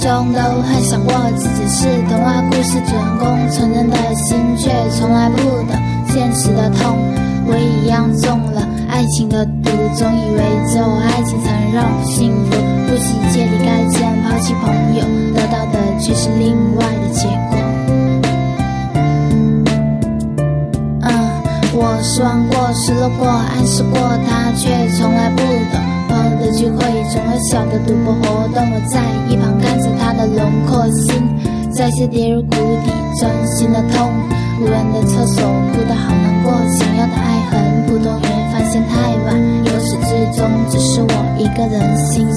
中都幻想过自己是童话故事主人公纯真的心，却从来不懂现实的痛。我一样中了爱情的毒，总以为只有爱情才能让我幸福。不惜一切离开前抛弃朋友，得到的却是另外的结果。嗯，我失望过，失落过，暗示过他，却从来不懂。朋友的聚会，总会小的赌博活动，我在一旁的轮廓，心再次跌入谷底，钻心的痛。无人的厕所，哭得好难过，想要的爱很普通，却发现太晚，由始至终只是我一个人心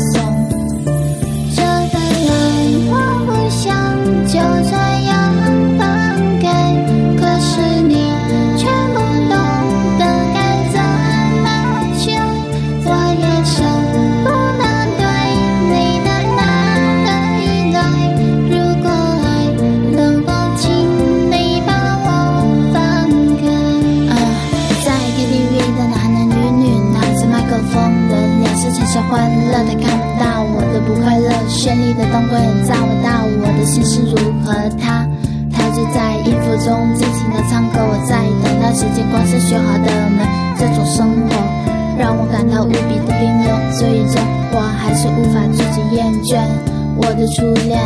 是如何。他，他就在音符中尽情的唱歌，我在等待时间，关上学好的门。这种生活让我感到无比的冰冷，最终我还是无法拒绝厌倦。我的初恋，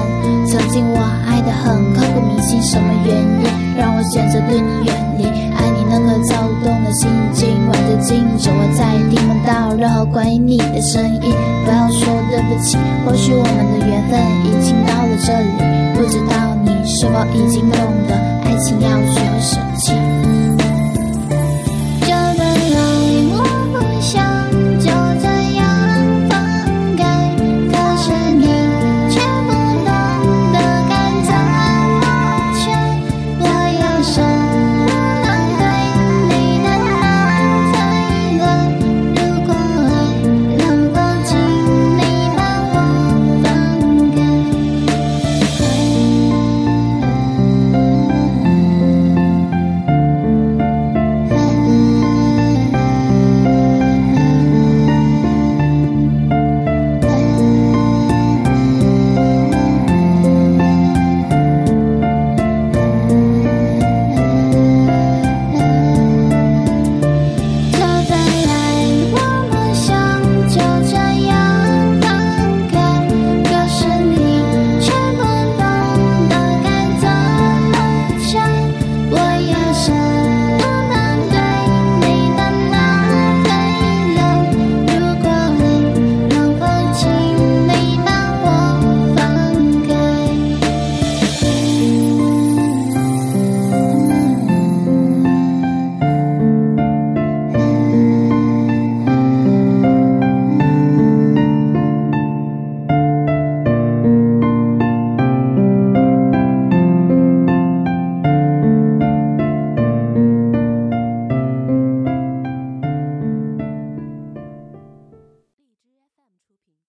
曾经我爱的很刻骨铭心，什么原因让我选择对你远离？爱你那颗躁动的心，今晚的静止，我再也听不到任何关于你的声音。不要说对不起，或许我们的缘分已经到了这里。我已经懂得，